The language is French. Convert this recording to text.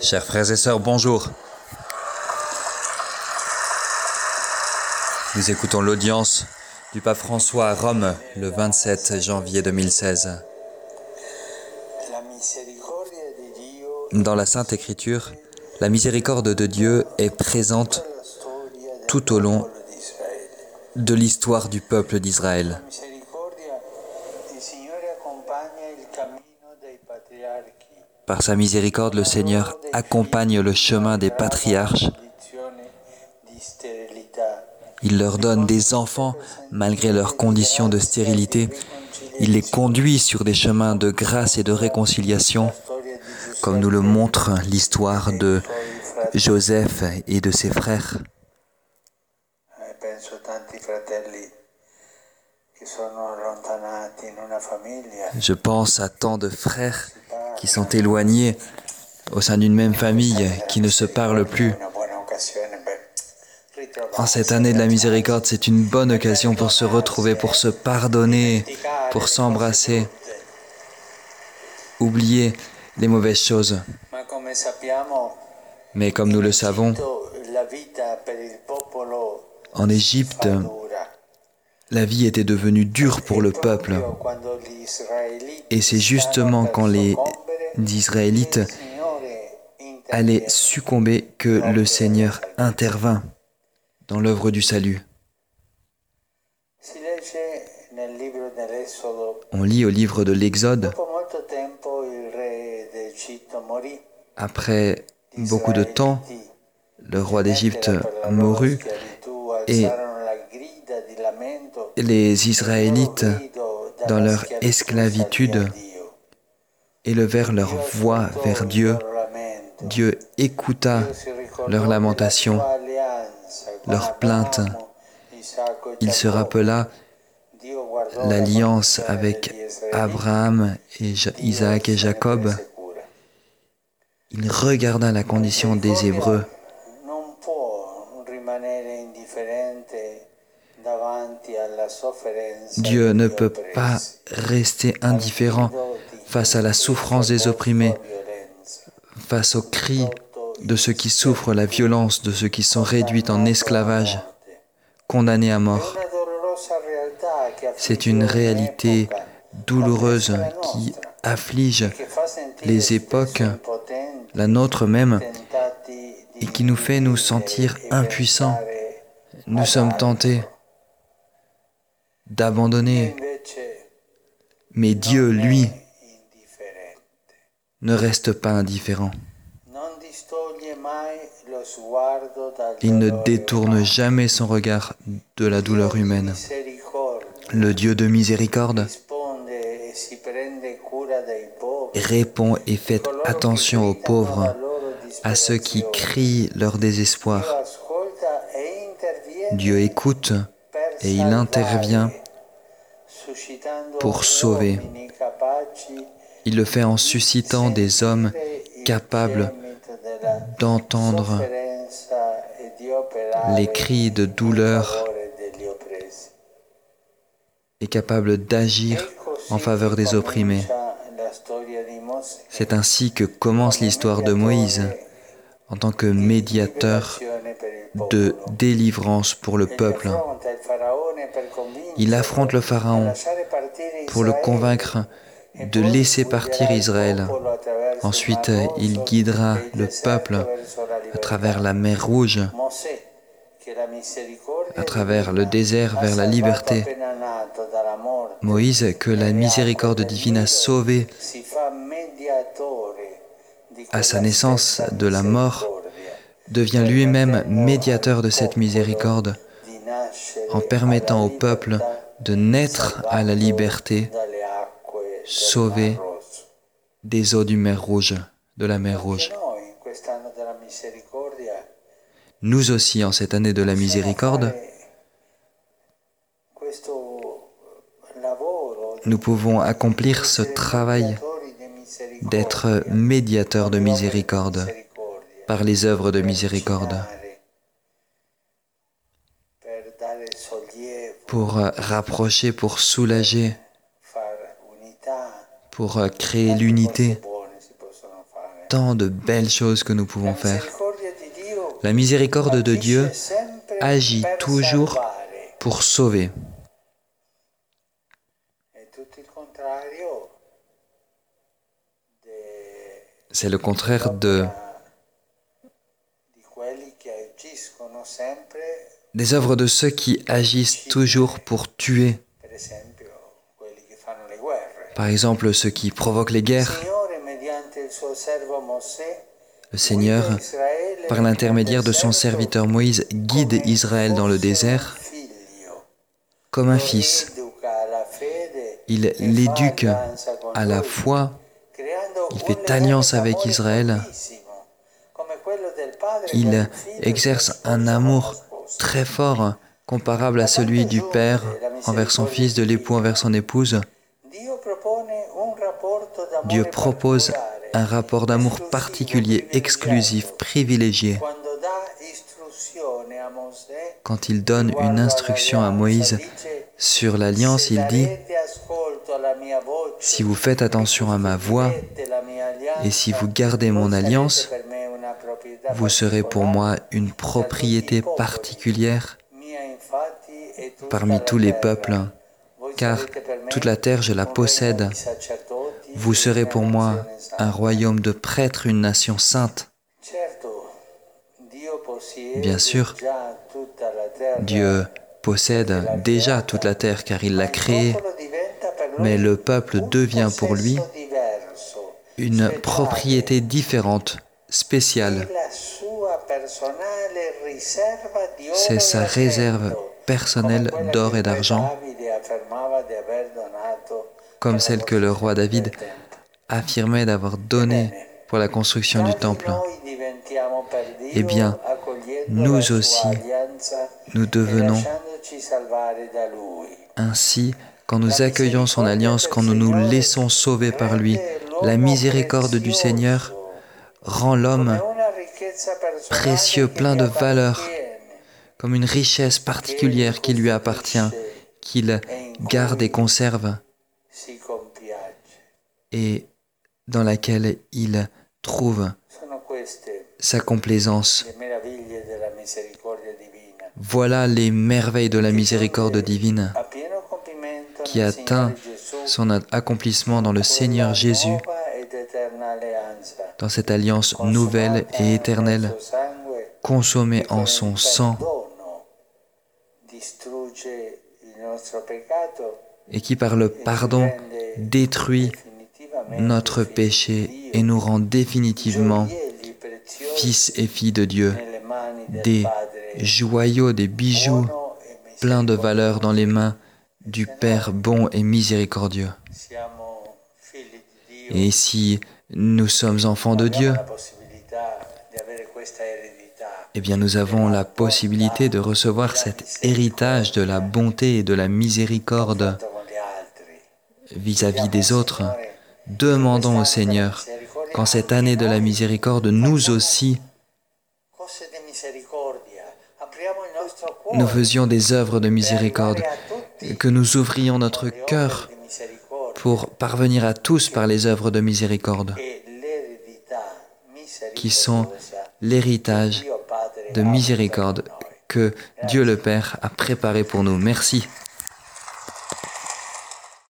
Chers frères et sœurs, bonjour. Nous écoutons l'audience du pape François à Rome le 27 janvier 2016. Dans la Sainte Écriture, la miséricorde de Dieu est présente tout au long de l'histoire du peuple d'Israël. Par sa miséricorde, le Seigneur accompagne le chemin des patriarches. Il leur donne des enfants malgré leurs conditions de stérilité. Il les conduit sur des chemins de grâce et de réconciliation, comme nous le montre l'histoire de Joseph et de ses frères. Je pense à tant de frères qui sont éloignés au sein d'une même famille, qui ne se parlent plus. En cette année de la miséricorde, c'est une bonne occasion pour se retrouver, pour se pardonner, pour s'embrasser, oublier les mauvaises choses. Mais comme nous le savons, en Égypte, la vie était devenue dure pour le peuple. Et c'est justement quand les Israélites allaient succomber que le Seigneur intervint dans l'œuvre du salut. On lit au livre de l'Exode, après beaucoup de temps, le roi d'Égypte mourut et les Israélites, dans leur esclavitude, élevèrent leur voix vers Dieu. Dieu écouta leurs lamentations, leurs plaintes. Il se rappela l'alliance avec Abraham, et Isaac et Jacob. Il regarda la condition des Hébreux Dieu ne peut pas rester indifférent face à la souffrance des opprimés, face aux cris de ceux qui souffrent la violence, de ceux qui sont réduits en esclavage, condamnés à mort. C'est une réalité douloureuse qui afflige les époques, la nôtre même, et qui nous fait nous sentir impuissants. Nous sommes tentés d'abandonner. Mais Dieu, lui, ne reste pas indifférent. Il ne détourne jamais son regard de la douleur humaine. Le Dieu de miséricorde répond et fait attention aux pauvres, à ceux qui crient leur désespoir. Dieu écoute et il intervient pour sauver. Il le fait en suscitant des hommes capables d'entendre les cris de douleur et capables d'agir en faveur des opprimés. C'est ainsi que commence l'histoire de Moïse en tant que médiateur de délivrance pour le peuple. Il affronte le Pharaon pour le convaincre de laisser partir Israël. Ensuite, il guidera le peuple à travers la mer Rouge, à travers le désert vers la liberté. Moïse, que la miséricorde divine a sauvé à sa naissance de la mort, devient lui-même médiateur de cette miséricorde en permettant au peuple de naître à la liberté, sauvé des eaux du mer Rouge, de la mer Rouge. Nous aussi, en cette année de la miséricorde, nous pouvons accomplir ce travail d'être médiateur de miséricorde par les œuvres de miséricorde. Pour euh, rapprocher, pour soulager, pour euh, créer l'unité. tant de belles choses que nous pouvons faire. La miséricorde de Dieu agit toujours pour sauver. C'est le contraire de des œuvres de ceux qui agissent toujours pour tuer. Par exemple, ceux qui provoquent les guerres. Le Seigneur, par l'intermédiaire de son serviteur Moïse, guide Israël dans le désert comme un fils. Il l'éduque à la foi, il fait alliance avec Israël, il exerce un amour très fort, comparable à celui du Père envers son Fils, de l'époux envers son épouse. Dieu propose un rapport d'amour particulier, exclusif, privilégié. Quand il donne une instruction à Moïse sur l'alliance, il dit, si vous faites attention à ma voix et si vous gardez mon alliance, vous serez pour moi une propriété particulière parmi tous les peuples, car toute la terre je la possède. Vous serez pour moi un royaume de prêtres, une nation sainte. Bien sûr, Dieu possède déjà toute la terre car il l'a créée, mais le peuple devient pour lui une propriété différente, spéciale. C'est sa réserve personnelle d'or et d'argent, comme celle que le roi David affirmait d'avoir donnée pour la construction du temple. Eh bien, nous aussi, nous devenons ainsi quand nous accueillons son alliance, quand nous nous laissons sauver par lui. La miséricorde du Seigneur rend l'homme précieux, plein de valeur, comme une richesse particulière qui lui appartient, qu'il garde et conserve, et dans laquelle il trouve sa complaisance. Voilà les merveilles de la miséricorde divine qui atteint son accomplissement dans le Seigneur Jésus, dans cette alliance nouvelle et éternelle, consommée en son sang, et qui par le pardon détruit notre péché et nous rend définitivement fils et filles de Dieu, des joyaux, des bijoux pleins de valeur dans les mains du Père bon et miséricordieux. Et si nous sommes enfants de Dieu, eh bien nous avons la possibilité de recevoir cet héritage de la bonté et de la miséricorde vis-à-vis des autres. Demandons au Seigneur qu'en cette année de la miséricorde, nous aussi, nous faisions des œuvres de miséricorde, que nous ouvrions notre cœur pour parvenir à tous par les œuvres de miséricorde, qui sont l'héritage de miséricorde que Dieu le Père a préparé pour nous. Merci.